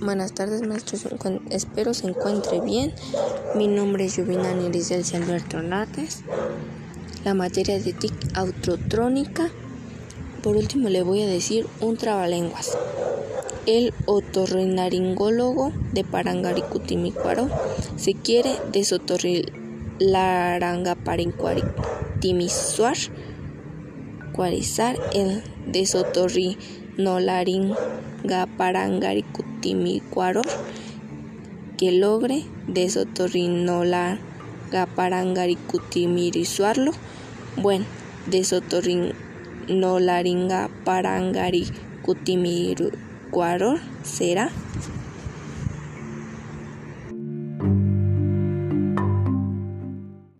Buenas tardes, maestros. Espero se encuentre bien. Mi nombre es Jovina Niris del Alberto Hernández. La materia de TIC autotrónica. Por último, le voy a decir un trabalenguas. El otorrinolaringólogo de Parangaricutimicuaro se quiere desotorrilarangaparincuaritimisuar cuarizar el desotorrinolaringaparangaricutimicuaro que logre desotorrinolaringaparangaricutimirizarlo bueno desotorrinolaringaparangaricutimicuaro será